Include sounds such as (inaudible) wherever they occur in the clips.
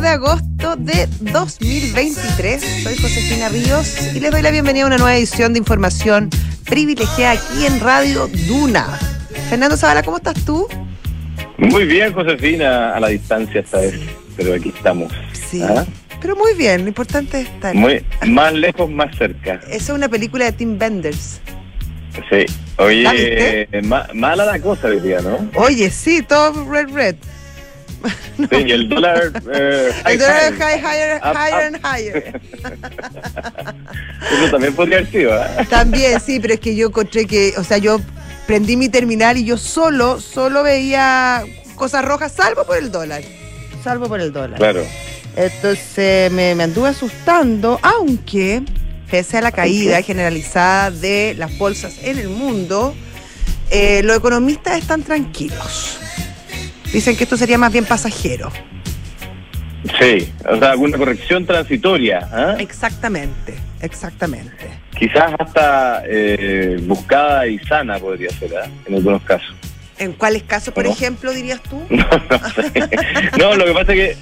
de agosto de 2023. Soy Josefina Ríos y les doy la bienvenida a una nueva edición de información privilegiada aquí en Radio Duna. Fernando Zavala, ¿cómo estás tú? Muy bien, Josefina, a la distancia esta vez, pero aquí estamos. Sí. ¿Ah? Pero muy bien, lo importante es estar. Muy, más lejos, más cerca. Esa es una película de Tim Benders. Sí. ¿La Oye, eh, ma- mala la cosa hoy día, ¿no? Oye, sí, todo red, red. (laughs) Sí, y el dólar. eh, (laughs) El dólar high. high, higher, Up, higher up. and higher. (laughs) Eso también podría haber sido, ¿ah? También, sí, pero es que yo encontré que, o sea, yo prendí mi terminal y yo solo, solo veía cosas rojas, salvo por el dólar. Salvo por el dólar. Claro. Entonces me, me anduve asustando, aunque pese a la caída generalizada de las bolsas en el mundo, eh, los economistas están tranquilos. Dicen que esto sería más bien pasajero. Sí, o sea, alguna corrección transitoria, ¿ah? Exactamente, exactamente. Quizás hasta eh, buscada y sana podría ser, ¿ah? En algunos casos. ¿En cuáles casos, por ejemplo, dirías tú? (laughs) No, no sé. (laughs) No, lo que pasa es que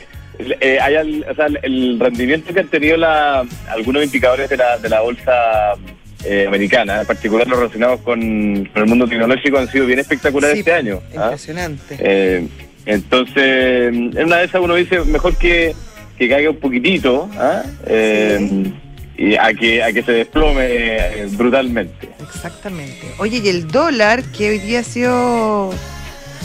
eh, hay al- o sea, el rendimiento que han tenido la, algunos indicadores de la, de la bolsa eh, americana, en particular los relacionados con, con el mundo tecnológico, han sido bien espectaculares Sí, este año. ¿ah? Impresionante. Eh, entonces, en una de esas uno dice, mejor que, que caiga un poquitito ¿ah? Eh, y a que, a que se desplome eh, brutalmente. Exactamente. Oye, y el dólar, que hoy día ha sido...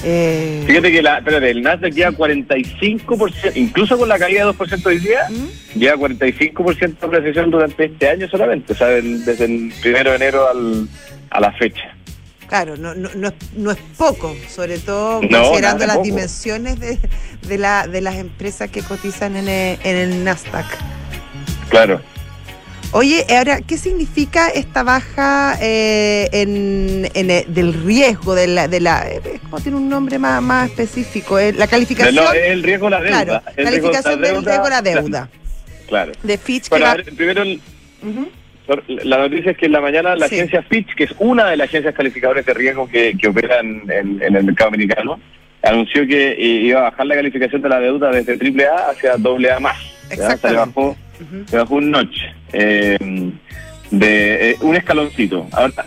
eh, Fíjate que la, espérate, el Nasdaq lleva 45%, incluso con la caída de 2% hoy día, ¿Mm? lleva 45% de apreciación durante este año solamente, o sea, desde el primero de enero al, a la fecha. Claro, no, no, no, es, no es poco, sobre todo No, considerando las poco. dimensiones de, de, la, de las empresas que cotizan en el, en el Nasdaq. Claro. Oye, ahora, ¿qué significa esta baja eh, en, en el- del riesgo de la, de la eh, ¿cómo tiene un nombre más, más específico? Eh, la calificación, No, el riesgo de la deuda. claro, el riesgo de la calificación del riesgo de la deuda Claro. de Fitch que Bueno, va- a ver, primero, el- la noticia es que en la mañana la Sí. agencia Fitch, que es una de las agencias calificadoras de riesgo que, que operan en, en el mercado americano, anunció que eh, iba a bajar la calificación de la deuda desde AAA hacia AA más. ¿ya? Se le bajó Ujú. se bajó un notch eh, de eh, un escaloncito. Ahora,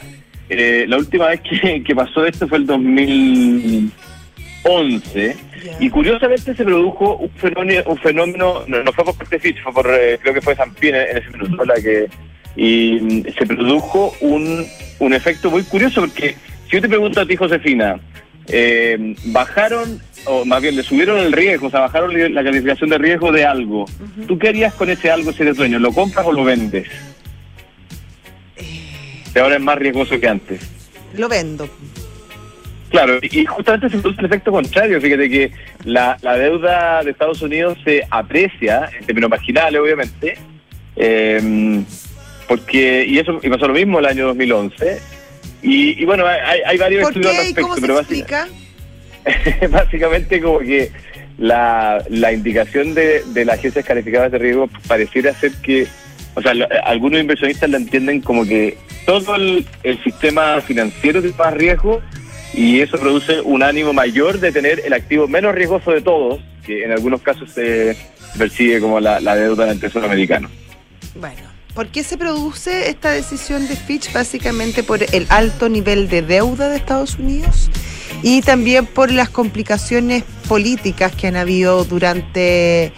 eh, la última vez que, (laughs) que pasó esto fue el 2011 Ya. y curiosamente se produjo un fenómeno, un fenómeno no, no fue por parte Fitch, fue por, eh, creo que fue Zampin en ese minuto, la que y se produjo un, un efecto muy curioso porque si yo te pregunto a ti, Josefina, eh, bajaron, o más bien le subieron el riesgo, o sea, bajaron la calificación de riesgo de algo. ¿Tú qué harías con ese algo si eres dueño? ¿Lo compras o lo vendes? Que ahora es más riesgoso que antes. Lo vendo. Claro, y justamente se produce el efecto contrario. Fíjate que la, la deuda de Estados Unidos se aprecia, en términos marginales, obviamente, eh, porque y eso y pasó lo mismo el año 2011. Y, y bueno, hay, hay varios ¿Por estudios al qué respecto, cómo se pero básicamente explica? (laughs) básicamente como que la, la indicación de, de las agencias calificadas de riesgo pareciera ser que, o sea, lo- algunos inversionistas la entienden como que todo el, el sistema financiero tiene más riesgo y eso produce un ánimo mayor de tener el activo menos riesgoso de todos, que en algunos casos se percibe como la, la deuda del Tesoro americano. Bueno, ¿por qué se produce esta decisión de Fitch? Básicamente por el alto nivel de deuda de Estados Unidos y también por las complicaciones políticas que han habido durante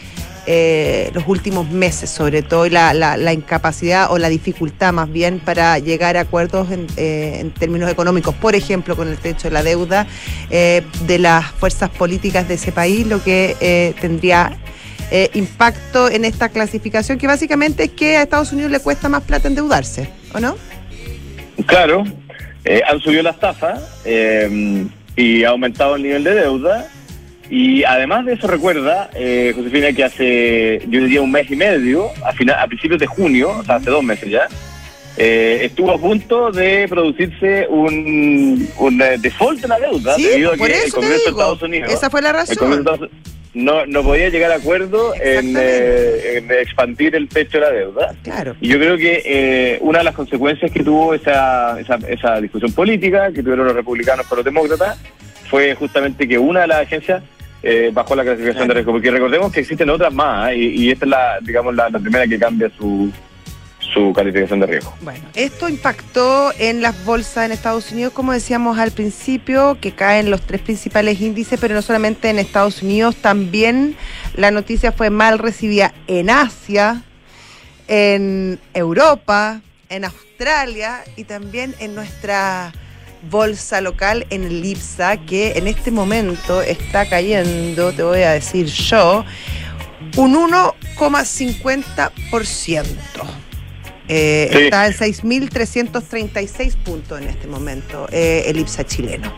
eh, los últimos meses, sobre todo la, incapacidad o la dificultad más bien para llegar a acuerdos en, eh, términos económicos, por ejemplo, con el techo de la deuda eh, de las fuerzas políticas de ese país, lo que tendría eh, impacto en esta clasificación, que básicamente es que a Estados Unidos le cuesta más plata endeudarse, ¿o no? Claro, eh, han subido las tasas eh, y ha aumentado el nivel de deuda. Y además de eso, recuerda, Josefina, que hace, yo diría, un mes y medio, a, final, a principios de junio, o sea, hace dos meses ya, eh, estuvo a punto de producirse un, un default de la deuda Sí, debido a que el Congreso de. Estados Unidos Esa fue la el razón. Congreso no, no podía llegar a acuerdo en, eh, en expandir el techo de la deuda. Claro. Y yo creo que eh, una de las consecuencias que tuvo esa, esa, esa discusión política que tuvieron los republicanos con los demócratas fue justamente que una de las agencias eh, bajó la clasificación Claro. de riesgo, porque recordemos que existen otras más ¿eh? y, y esta es la, digamos, la, la primera que cambia su, su calificación de riesgo. Bueno, esto impactó en las bolsas en Estados Unidos, como decíamos al principio, que caen los tres principales índices, pero no solamente en Estados Unidos, también la noticia fue mal recibida en Asia, en Europa, en Australia y también en nuestra bolsa local en el IPSA, que en este momento está cayendo, te voy a decir yo, un 1,50%. Eh, Sí. Está en 6.336 puntos en este momento, eh, el IPSA chileno.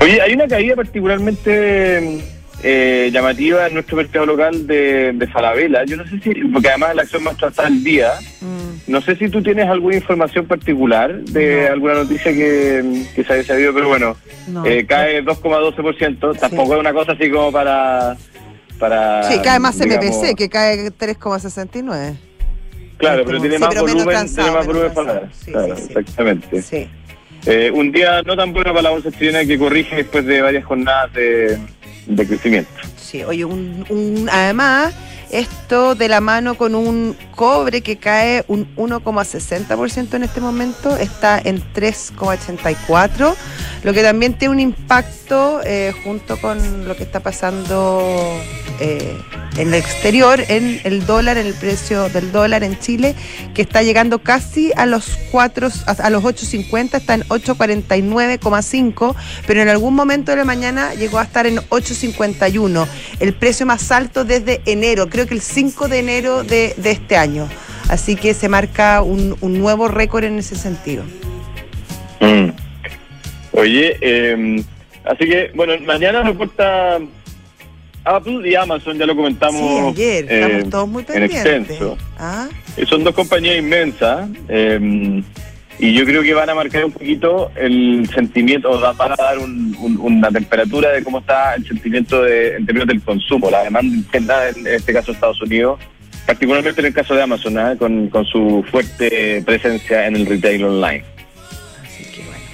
Oye, hay una caída particularmente eh, llamativa en nuestro mercado local de, de Falabella. Yo no sé si, porque además la acción más tratada al día, Mm. no sé si tú tienes alguna información particular de No. alguna noticia que, que se haya sabido, pero bueno, No. eh, cae 2,12%. Tampoco es una cosa así como para... para Sí, cae más digamos, MPC, que cae 3,69. Claro, pero tiene más pero volumen, transado, tiene más volumen para Sí, Claro, sí. exactamente. Sí. Eh, un día no tan bueno para la bolsa chilena que corrige después de varias jornadas de, de crecimiento. Sí, oye, un, un- además, esto de la mano con un cobre que cae un 1,60% en este momento, está en 3,84%, lo que también tiene un impacto eh, junto con lo que está pasando eh, en el exterior, en el dólar, en el precio del dólar en Chile, que está llegando casi a los 4, a, los 8.50, está en 8.49,5, pero en algún momento de la mañana llegó a estar en 8.51, el precio más alto desde enero, creo que el 5 de enero de, de este año. Así que se marca un, un nuevo récord en ese sentido. Mm. Oye, eh, así que, bueno, mañana reporta Apple y Amazon, ya lo comentamos. Sí, ayer, eh, estamos todos muy en pendientes. extenso. ¿Ah? Eh, Son dos compañías inmensas eh, y yo creo que van a marcar un poquito el sentimiento, o van a dar un- un- una temperatura de cómo está el sentimiento de, en términos del consumo, la demanda interna, en este caso Estados Unidos, particularmente en el caso de Amazon, ¿ah? con, con su fuerte presencia en el retail online.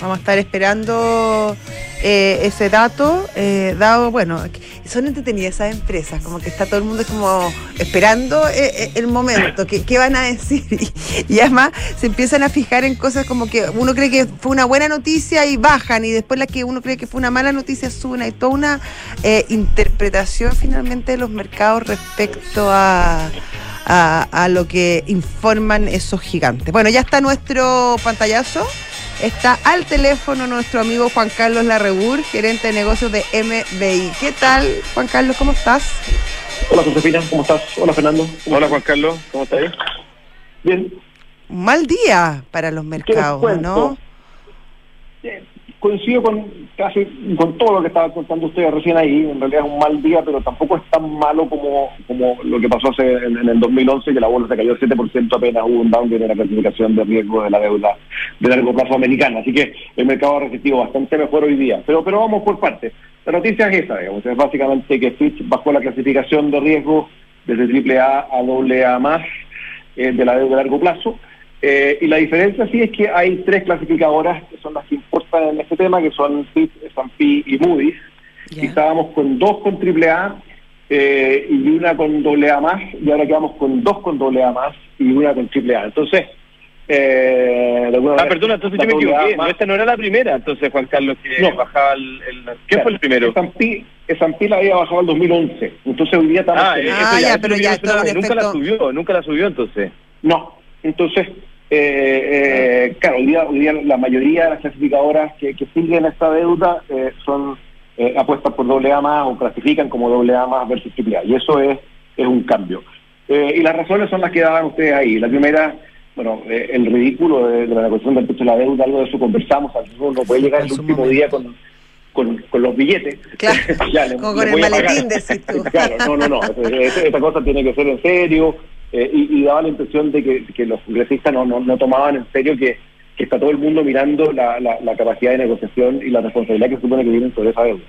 Vamos a estar esperando eh, ese dato, eh, dado, bueno, son entretenidas esas empresas, como que está todo el mundo como esperando eh, eh, el momento, qué van a decir. (laughs) Y, y además se empiezan a fijar en cosas como que uno cree que fue una buena noticia y bajan, y después la que uno cree que fue una mala noticia suben. Hay toda una interpretación finalmente de los mercados respecto a, a lo que informan esos gigantes. Bueno, ya está nuestro pantallazo. Está al teléfono nuestro amigo Juan Carlos Larrebur, gerente de negocios de MBI. ¿Qué tal, Juan Carlos? ¿Cómo estás? Hola Josefina, ¿cómo estás? Hola Fernando. ¿Cómo Hola? Juan Carlos, ¿cómo estás? Bien. Un mal día para los mercados? ¿no? Coincido con casi con todo lo que estaban contando ustedes recién ahí. En realidad es un mal día, pero tampoco es tan malo como, como lo que pasó hace, en, en el 2011, que la bolsa cayó 7% apenas hubo un downgrade en la clasificación de riesgo de la deuda de largo plazo americana. Así que el mercado ha resistido bastante mejor hoy día. Pero, pero vamos por partes. La noticia es esa, digamos, es básicamente que Fitch bajó la clasificación de riesgo desde AAA a AA más eh, de la deuda de largo plazo. Eh, y la diferencia sí es que hay tres clasificadoras que son las que en este tema, que son Fitch, S&P y Moody's. Y estábamos con dos con AAA eh, y una con AA más, y ahora quedamos con dos con AA más y una con AAA. Entonces, eh, de alguna Ah, manera, perdona, entonces yo me equivoqué. No, esta no era la primera, entonces Juan Carlos, que No. bajaba el, el- ¿Quién fue el primero? S&P S&P la había bajado en 2011. Entonces hoy día estamos... Ah, en- Ah, ya, pero ya, la subió, nunca la subió entonces. No, entonces, eh, eh, claro, hoy día, hoy día la mayoría de las clasificadoras que, que siguen esta deuda eh, son eh, apuestas por doble A más o clasifican como doble A más versus triple A, y eso es, es un cambio. Eh, y las razones son las que daban ustedes ahí. La primera, bueno, eh, el ridículo de, de la negociación del precio de la deuda, algo de eso conversamos, uno no puede llegar el último momento. día con, con, con los billetes. Claro, (laughs) Ya, le- como le con el maletín, decís tú. (laughs) claro, no, no, no. (laughs) Esta esta cosa tiene que ser en serio. Eh, y, y daba la impresión de que, los congresistas no, no, no tomaban en serio que, que está todo el mundo mirando la, la, capacidad de negociación y la responsabilidad que supone que tienen sobre esa deuda.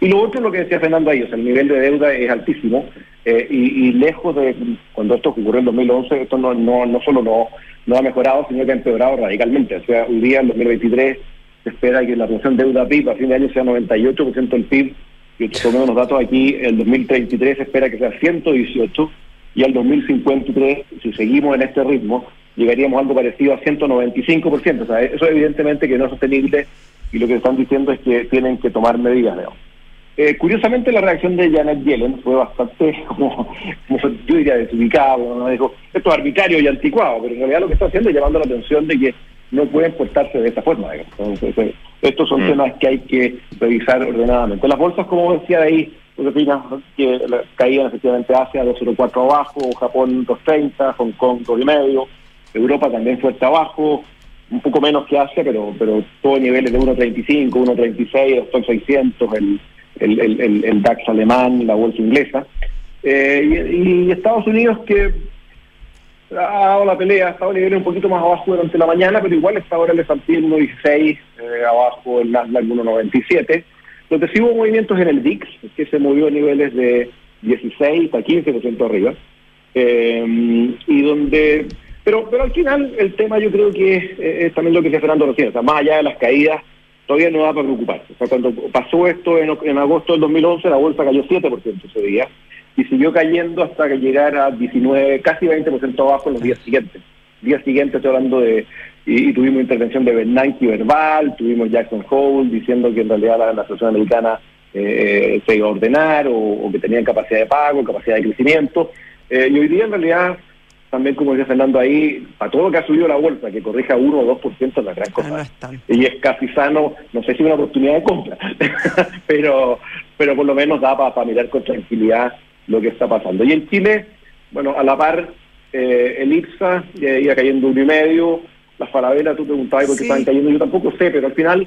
Y lo otro, lo que decía Fernando ahí, el nivel de deuda es altísimo eh, y, y lejos de cuando esto ocurrió en 2011, esto no, no, no solo no, no ha mejorado, sino que ha empeorado radicalmente. O sea, hoy día, en 2023, se espera que la relación deuda-PIB a fin de año sea 98% del PIB, y tomando unos datos aquí, el 2033 se espera que sea 118 y al 2053, si seguimos en este ritmo, llegaríamos a algo parecido a 195%. O sea, eso evidentemente que no es sostenible y lo que están diciendo es que tienen que tomar medidas. ¿no? Eh, curiosamente, la reacción de Janet Yellen fue bastante, (laughs) como, como yo diría, desubicada. ¿no? Dijo, esto es arbitrario y anticuado, pero en realidad lo que está haciendo es llamando la atención de que no pueden portarse de esa forma. digamos. Entonces, eh, estos son Mm. temas que hay que revisar ordenadamente. Las bolsas, como decía ahí, Josefina, que caían efectivamente Asia 2.04 abajo, Japón 2.30, Hong Kong 2.5, Europa también fuerte abajo, un poco menos que Asia, pero pero todo niveles de 1.35, 1.36, el Stock 600, el, el, el, el- DAX alemán, la bolsa inglesa. Eh, y, Estados Unidos que ha dado la pelea, ha estado niveles un poquito más abajo durante la mañana, pero igual está ahora el S&P en 1.16, eh, abajo el Nasdaq en 1.97. Donde sí hubo movimientos en el VIX, que se movió a niveles de 16 a 15% arriba. Eh, y donde pero pero al final el tema yo creo que es, también lo que decía Fernando recién, o sea, más allá de las caídas, todavía no da para preocuparse. O sea, cuando pasó esto en, agosto del 2011, la bolsa cayó 7% ese día y siguió cayendo hasta que llegara a 19, casi 20% abajo en los días siguientes. Días siguientes estoy hablando de, y, y tuvimos intervención de Bernanke verbal, tuvimos Jackson Hole diciendo que en realidad la, la Asociación Americana eh, se iba a ordenar o, o que tenían capacidad de pago, capacidad de crecimiento. Eh, y hoy día en realidad, también como decía Fernando ahí, para todo lo que ha subido la bolsa, que corrija 1 o 2% es la gran Ah, cosa no es tanto. y es casi sano, no sé si una oportunidad de compra, (laughs) pero pero por lo menos da para mirar con tranquilidad lo que está pasando. Y en Chile, bueno, a la par, eh, el IPSA eh, iba cayendo uno y medio, las falabelas, tú preguntabas por qué Sí. estaban cayendo, yo tampoco sé, pero al final,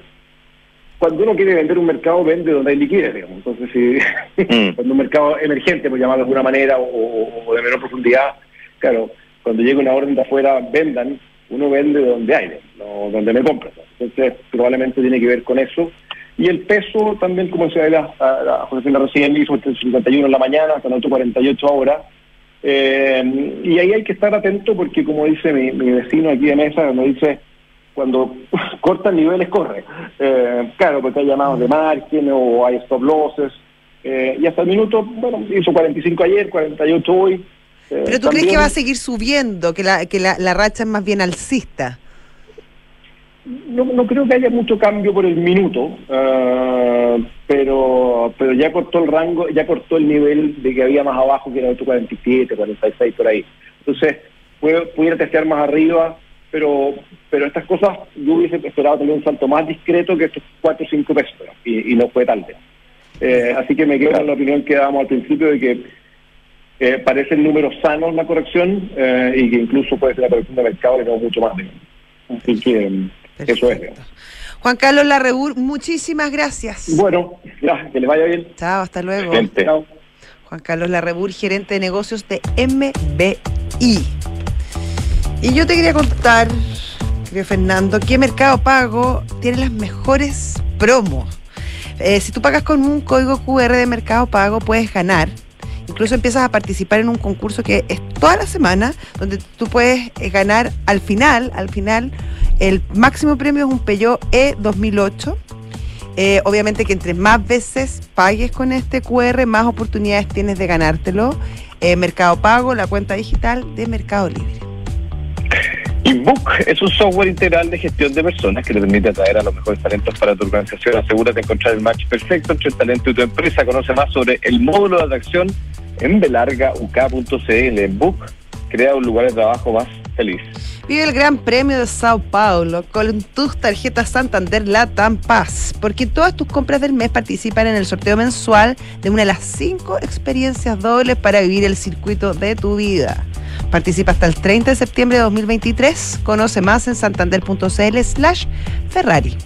cuando uno quiere vender un mercado, vende donde hay liquidez, digamos. Entonces, si (laughs) Mm. cuando un mercado emergente, por llamarlo de alguna manera, o, de menor profundidad, claro, cuando llega una orden de afuera, vendan, uno vende donde hay, no donde me compran. Entonces, probablemente tiene que ver con eso. Y el peso también, como decía la, la, la Josefina recién, hizo el 51 en la mañana, hasta el otro 48 ahora. Eh, y ahí hay que estar atento porque, como dice mi, mi vecino aquí de mesa, me dice, cuando (laughs) cortan niveles, corre. Eh, claro, porque hay llamados de margen o hay stop losses. Eh, y hasta el minuto, bueno, hizo 45 ayer, 48 hoy. Eh, Pero tú crees también- que va a seguir subiendo, que la, que la, la racha es más bien alcista. No, no creo que haya mucho cambio por el minuto, ah, pero pero ya cortó el rango, ya cortó el nivel de que había más abajo, que era otro 47, 46 por ahí. Entonces, pudiera testear más arriba, pero pero estas cosas yo hubiese esperado tener un salto más discreto que estos 4 o 5 pesos, y, no fue tal vez. Eh, así que me quedo con la opinión que dábamos al principio de que eh, parecen números sanos la corrección eh, y que incluso puede ser la corrección de mercado le tengo mucho más. Así que eso es. Juan Carlos Larrebur, muchísimas gracias. Bueno, ya, que les vaya bien. Chao, hasta luego. Gente. Chao. Juan Carlos Larrebur, gerente de negocios de MBI. Y yo te quería contar, querido Fernando, que Mercado Pago tiene las mejores promos. Eh, si tú pagas con un código QR de Mercado Pago, puedes ganar. Incluso empiezas a participar en un concurso que es toda la semana, donde tú puedes eh, ganar al final, al final, el máximo premio es un Peugeot E 2008. Eh, obviamente que entre más veces pagues con este QR, más oportunidades tienes de ganártelo. Eh, Mercado Pago, la cuenta digital de Mercado Libre. Inbook es un software integral de gestión de personas que te permite atraer a los mejores talentos para tu organización. Asegúrate de encontrar el match perfecto entre el talento y tu empresa. Conoce más sobre el módulo de atracción en belargauk.cl. Inbook crea un lugar de trabajo más feliz. Vive el Gran Premio de Sao Paulo con tus tarjetas Santander Latam Paz, porque todas tus compras del mes participan en el sorteo mensual de una de las cinco experiencias dobles para vivir el circuito de tu vida. Participa hasta el 30 de septiembre de 2023. Conoce más en santander.cl slash Ferrari.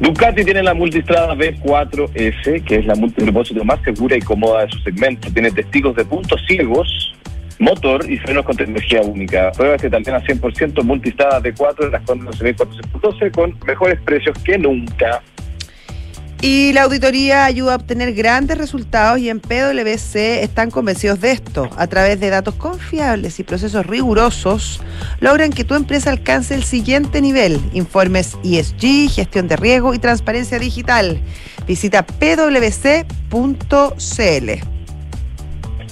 Ducati tiene la multistrada B4S, que es la multipropósito más segura y cómoda de su segmento. Tiene testigos de puntos ciegos motor y frenos con tecnología única. Pruebas italianas 100% multistrada de 4 en las Condes 11.412 con mejores precios que nunca. Y la auditoría ayuda a obtener grandes resultados y en PwC están convencidos de esto. A través de datos confiables y procesos rigurosos, logran que tu empresa alcance el siguiente nivel. Informes ESG, gestión de riesgo y transparencia digital. Visita pwc.cl.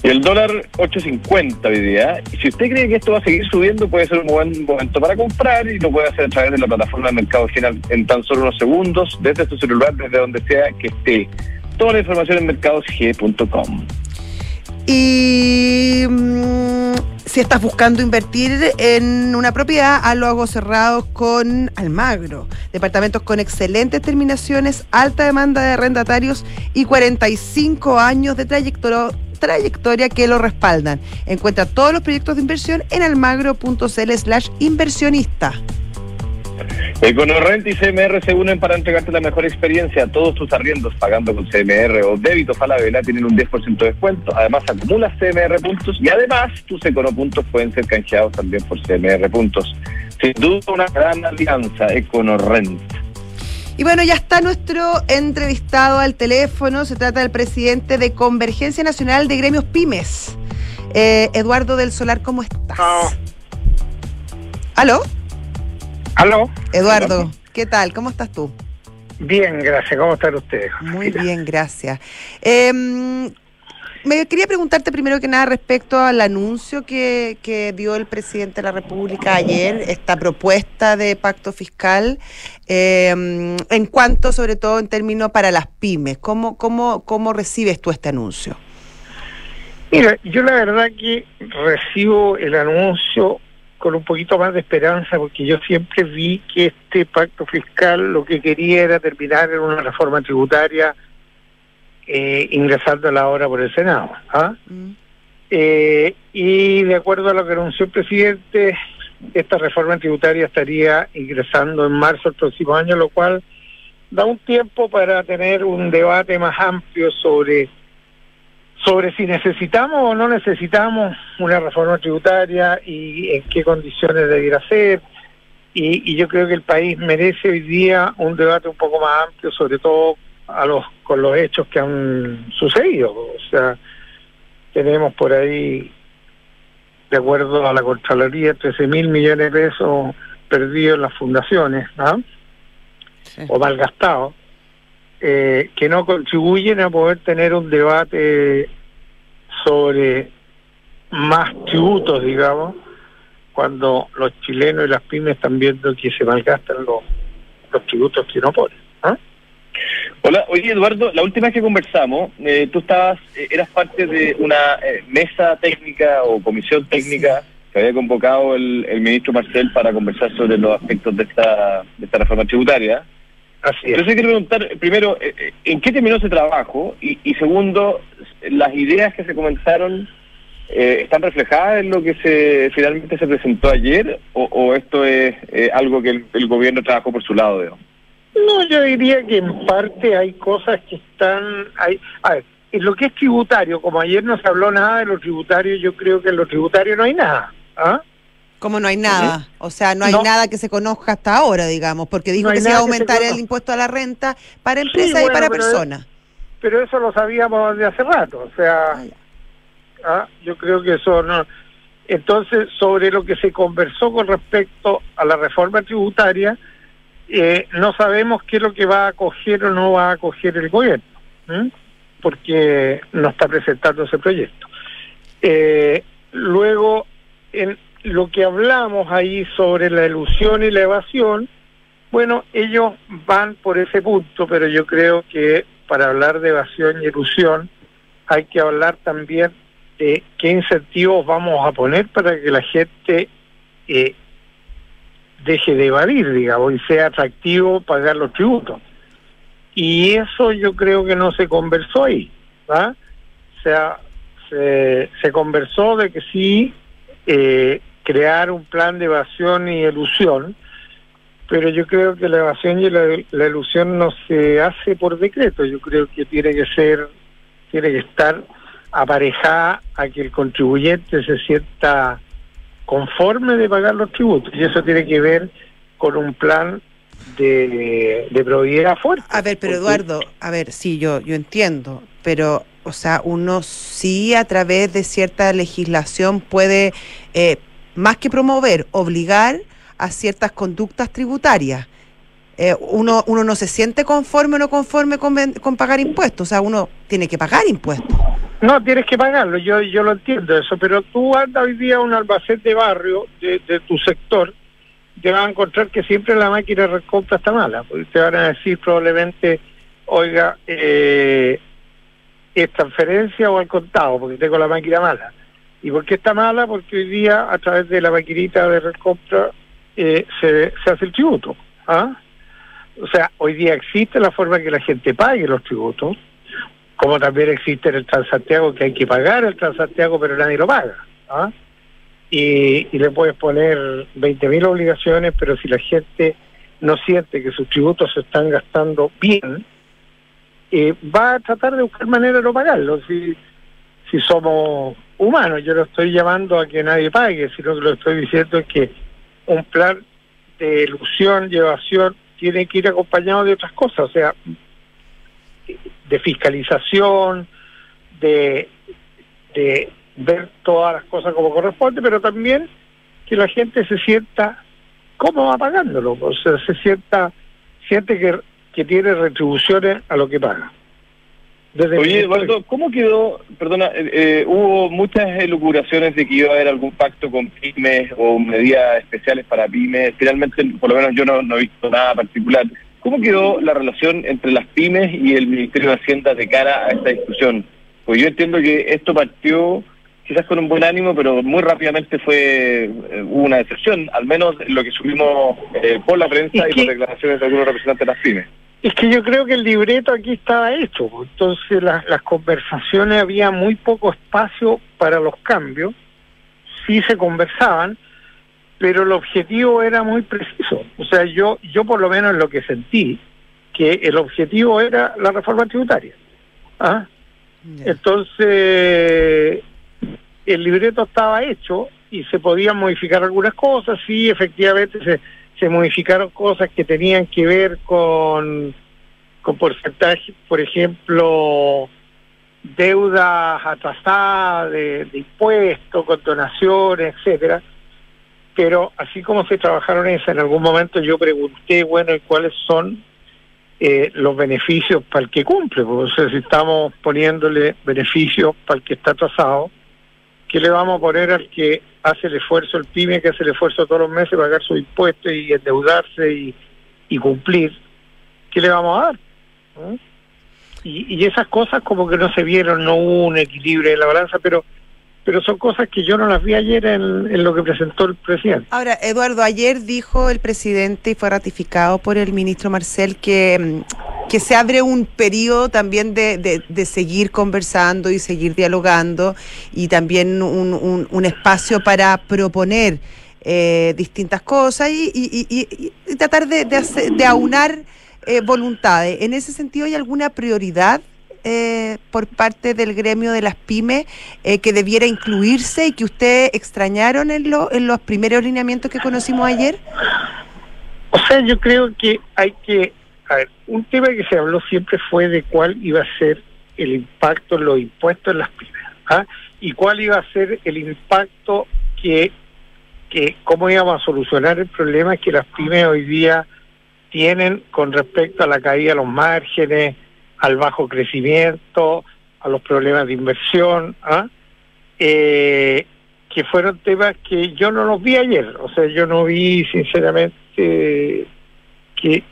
Y el dólar 8.50 hoy día. Si usted cree que esto va a seguir subiendo, puede ser un buen momento para comprar y lo puede hacer a través de la plataforma de Mercado Final en tan solo unos segundos, desde su celular, desde donde sea que esté. Toda la información en mercadosg.com. Y mm, si estás buscando invertir en una propiedad, los ojos cerrados con Almagro. Departamentos con excelentes terminaciones, alta demanda de arrendatarios y 45 años de trayectoria trayectoria que lo respaldan. Encuentra todos los proyectos de inversión en almagro.cl slash inversionista. Econorrent y CMR se unen para entregarte la mejor experiencia todos tus arriendos pagando con CMR o débito Falabella tienen un 10% de descuento. Además acumulas CMR puntos y además tus Econopuntos pueden ser canjeados también por CMR puntos. Sin duda una gran alianza Econorrent. Y bueno, ya está nuestro entrevistado al teléfono. Se trata del presidente de Convergencia Nacional de Gremios Pymes, eh, Eduardo del Solar. ¿Cómo estás? ¿Aló? ¿Aló? Eduardo, ¿qué tal? ¿Cómo estás tú? Bien, gracias. ¿Cómo están ustedes? Muy bien, gracias. Eh, me quería preguntarte primero que nada respecto al anuncio que, que dio el presidente de la República ayer, esta propuesta de pacto fiscal, eh, en cuanto sobre todo en términos para las pymes. ¿Cómo, cómo, ¿Cómo recibes tú este anuncio? Mira, yo la verdad que recibo el anuncio con un poquito más de esperanza porque yo siempre vi que este pacto fiscal lo que quería era terminar en una reforma tributaria eh, ingresando a la hora por el Senado. ¿ah? Mm. Eh, y de acuerdo a lo que anunció el presidente, esta reforma tributaria estaría ingresando en marzo del próximo año, lo cual da un tiempo para tener un debate más amplio sobre sobre si necesitamos o no necesitamos una reforma tributaria y en qué condiciones debiera ser. Y, y yo creo que el país merece hoy día un debate un poco más amplio, sobre todo a los con los hechos que han sucedido. O sea, tenemos por ahí, de acuerdo a la Contraloría, 13 mil millones de pesos perdidos en las fundaciones, ¿no? Sí. o malgastados, eh, que no contribuyen a poder tener un debate sobre más tributos, digamos, cuando los chilenos y las pymes están viendo que se malgastan los, los tributos que no ponen. Hola, oye Eduardo, la última vez que conversamos, eh, tú estabas, eh, eras parte de una eh, mesa técnica o comisión técnica que había convocado el, el ministro Marcel para conversar sobre los aspectos de esta, de esta reforma tributaria. Así es. Entonces quiero preguntar, primero, eh, ¿en qué terminó ese trabajo? Y, y segundo, ¿las ideas que se comenzaron eh, están reflejadas en lo que se finalmente se presentó ayer? ¿O, o esto es algo que el, el gobierno trabajó por su lado? digamos? No, yo diría que en parte hay cosas que están... Hay, a ver, en lo que es tributario, como ayer no se habló nada de lo tributario, yo creo que en lo tributario no hay nada. ¿ah? Como no hay nada, o sea, no hay No. nada que se conozca hasta ahora, digamos, porque dijo No que se iba a aumentar el impuesto a la renta para Sí, empresas y para pero- personas. Pero eso lo sabíamos desde hace rato, o sea... Ah. Ah, yo creo que eso no. Entonces, sobre lo que se conversó con respecto a la reforma tributaria, eh, no sabemos qué es lo que va a acoger o no va a acoger el gobierno, porque no está presentando ese proyecto. Eh, luego, en lo que hablamos ahí sobre la ilusión y la evasión, bueno, ellos van por ese punto, pero yo creo que para hablar de evasión y ilusión hay que hablar también de qué incentivos vamos a poner para que la gente eh, deje de evadir, digamos, y sea atractivo pagar los tributos. Y eso yo creo que no se conversó ahí, ¿va? O sea, se, se conversó de que sí eh, crear un plan de evasión y elusión, pero yo creo que la evasión y la, la elusión no se hace por decreto, yo creo que tiene que ser, tiene que estar aparejada a que el contribuyente se sienta conforme de pagar los tributos. Y eso tiene que ver con un plan de, de probidad fuerte. A ver, pero Eduardo, a ver, sí, yo, yo entiendo, pero, o sea, uno sí a través de cierta legislación puede, eh, más que promover, obligar a ciertas conductas tributarias. Eh, uno, uno no se siente conforme o no conforme con, con pagar impuestos, o sea, uno tiene que pagar impuestos. No, tienes que pagarlo, yo yo lo entiendo eso, pero tú andas hoy día a un albacén de barrio de, tu sector, te vas a encontrar que siempre la máquina de recompra está mala, porque te van a decir probablemente, oiga, eh, es transferencia o al contado, porque tengo la máquina mala. ¿Y por qué está mala? Porque hoy día a través de la maquinita de recompra eh, se, se hace el tributo. ¿ah? O sea, hoy día existe la forma que la gente pague los tributos, como también existe en el Transantiago que hay que pagar el Transantiago pero nadie lo paga. ¿ah? Y, le puedes poner 20.000 obligaciones, pero si la gente no siente que sus tributos se están gastando bien, eh, va a tratar de buscar manera de no pagarlo. Si, si somos humanos, yo no estoy llamando a que nadie pague, sino que lo estoy diciendo es que un plan de ilusión y evasión tiene que ir acompañado de otras cosas, o sea, de fiscalización, de, de ver todas las cosas como corresponde, pero también que la gente se sienta cómoda pagándolo, o sea, se sienta, siente que, que tiene retribuciones a lo que paga. Desde Oye, Eduardo, ¿cómo quedó? Perdona, eh, eh, hubo muchas elucubraciones de que iba a haber algún pacto con pymes o medidas especiales para pymes. Finalmente, por lo menos yo no, no he visto nada particular. ¿Cómo quedó la relación entre las pymes y el Ministerio de Hacienda de cara a esta discusión? Pues yo entiendo que esto partió quizás con un buen ánimo, pero muy rápidamente fue eh, hubo una decepción, al menos lo que subimos eh, por la prensa ¿Y y por declaraciones de algunos representantes de las pymes. Es que yo creo que el libreto aquí estaba hecho, pues. entonces las conversaciones había muy poco espacio para los cambios, sí se conversaban, pero el objetivo era muy preciso. O sea, yo, yo por lo menos lo que sentí, que el objetivo era la reforma tributaria. ¿Ah? Entonces, el libreto estaba hecho y se podían modificar algunas cosas, sí, efectivamente se, se modificaron cosas que tenían que ver con, con porcentaje, por ejemplo, deudas atrasadas de, de impuestos, con donaciones, etcétera. Pero así como se trabajaron esas, en algún momento yo pregunté, bueno, ¿y cuáles son eh, los beneficios para el que cumple? Porque, si estamos poniéndole beneficios para el que está atrasado, ¿qué le vamos a poner al que hace el esfuerzo, el pyme que hace el esfuerzo todos los meses, pagar sus impuestos y endeudarse y, cumplir? ¿Qué le vamos a dar? ¿Eh? Y, y esas cosas como que no se vieron, no hubo un equilibrio en la balanza, pero pero son cosas que yo no las vi ayer en, lo que presentó el presidente. Ahora, Eduardo, ayer dijo el presidente y fue ratificado por el ministro Marcel que, mm, que se abre un periodo también de, de- de seguir conversando y seguir dialogando y también un, un- un espacio para proponer eh, distintas cosas y, y- y- y- y tratar de, de hacer- de aunar eh, voluntades. En ese sentido, ¿hay alguna prioridad? Eh, por parte del gremio de las pymes eh, que debiera incluirse y que ustedes extrañaron en, lo- en los primeros lineamientos que conocimos ayer? O sea, yo creo que hay que... A ver, un tema que se habló siempre fue de cuál iba a ser el impacto en los impuestos en las pymes. ¿ah? Y cuál iba a ser el impacto que, que... cómo íbamos a solucionar el problema que las pymes hoy día tienen con respecto a la caída de los márgenes, al bajo crecimiento, a los problemas de inversión, ¿ah? eh, que fueron temas que yo no los vi ayer. O sea, yo no vi sinceramente que,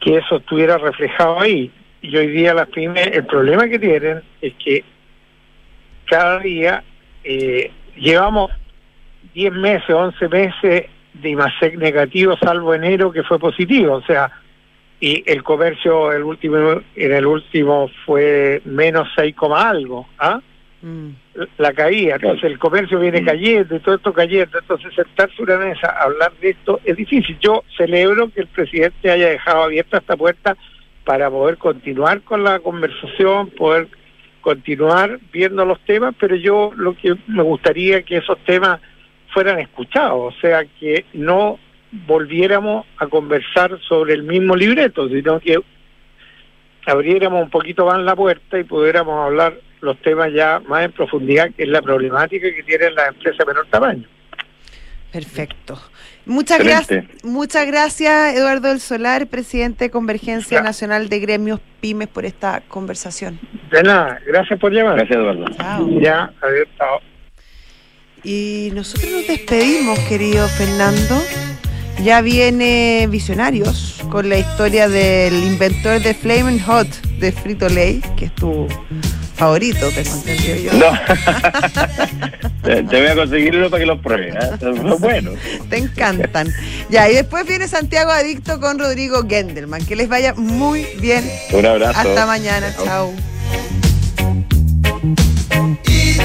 que eso estuviera reflejado ahí. Y hoy día las pymes, el problema que tienen es que cada día eh, llevamos 10 meses, 11 meses de IMASEC negativo, salvo enero que fue positivo. O sea, y el comercio el último en el último fue menos 6, coma algo. ¿ah? Mm. la caída, entonces el comercio viene Mm. cayendo y todo esto cayendo, entonces sentarse una mesa a hablar de esto es difícil. Yo celebro que el presidente haya dejado abierta esta puerta para poder continuar con la conversación, poder continuar viendo los temas, pero yo lo que me gustaría que esos temas fueran escuchados, o sea, que no volviéramos a conversar sobre el mismo libreto, sino que abriéramos un poquito más la puerta y pudiéramos hablar los temas ya más en profundidad, que es la problemática que tienen las empresas de menor tamaño. Perfecto. Muchas gracias, muchas gracias Eduardo del Solar, presidente de Convergencia Ya. Nacional de Gremios Pymes por esta conversación. De nada, gracias por llamar. Gracias, Eduardo. Chao. Ya, adiós, chao. Y nosotros nos despedimos, querido Fernando. Ya viene Visionarios con la historia del inventor de Flaming Hot de Frito Lay, que es tu favorito, tengo entendido yo. No. (laughs) te, te voy a conseguir uno para que los pruebes. ¿eh? Son (laughs) buenos. Te encantan. Ya, y después viene Santiago Adicto con Rodrigo Gendelman. Que les vaya muy bien. Un abrazo. Hasta mañana. Chao. Chao.